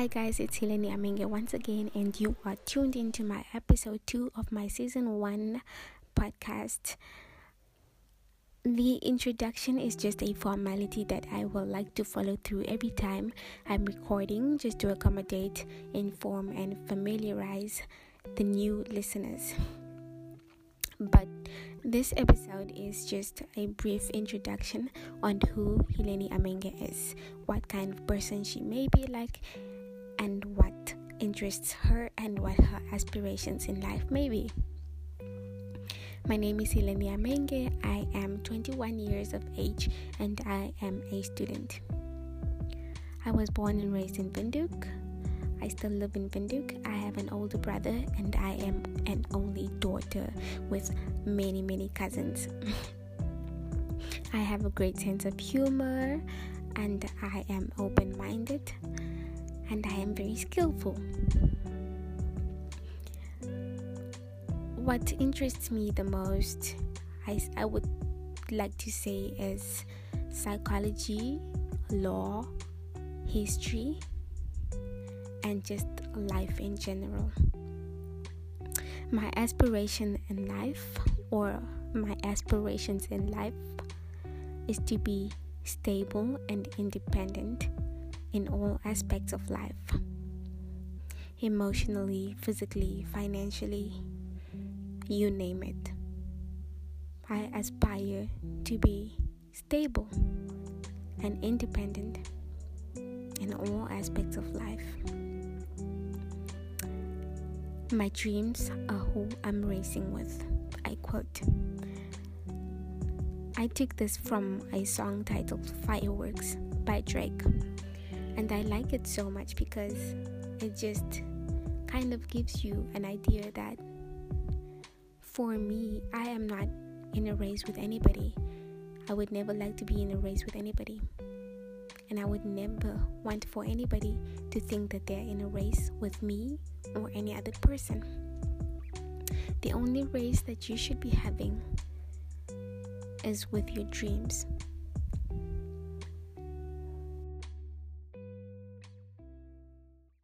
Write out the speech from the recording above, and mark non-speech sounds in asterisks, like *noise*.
Hi guys, it's Hileni Ameinge once again, and you are tuned into my episode 2 of my season 1 podcast. The introduction is just a formality that I will like to follow through every time I'm recording, just to accommodate, inform, and familiarize the new listeners. But this episode is just a brief introduction on who Hileni Ameinge is, what kind of person she may be like, and what interests her and what her aspirations in life may be. My name is Hileni Ameinge. I am 21 years of age and I am a student. I was born and raised in Windhoek. I still live in Windhoek. I have an older brother and I am an only daughter with many, many cousins. *laughs* I have a great sense of humor and I am open minded and I am very skillful. What interests me the most, I, I would like to say, is psychology, law, history, and just life in general. My aspiration in life, or my aspirations in life, is to be stable and independent in all aspects of life emotionally, physically, financially, you name it. I aspire to be stable and independent in all aspects of life. My dreams are who I'm racing with. I quote. I took this from a song titled Fireworks by Drake and I like it so much because it just kind of gives you an idea that for me, I am not in a race with anybody. I would never like to be in a race with anybody. And I would never want for anybody to think that they're in a race with me or any other person. The only race that you should be having is with your dreams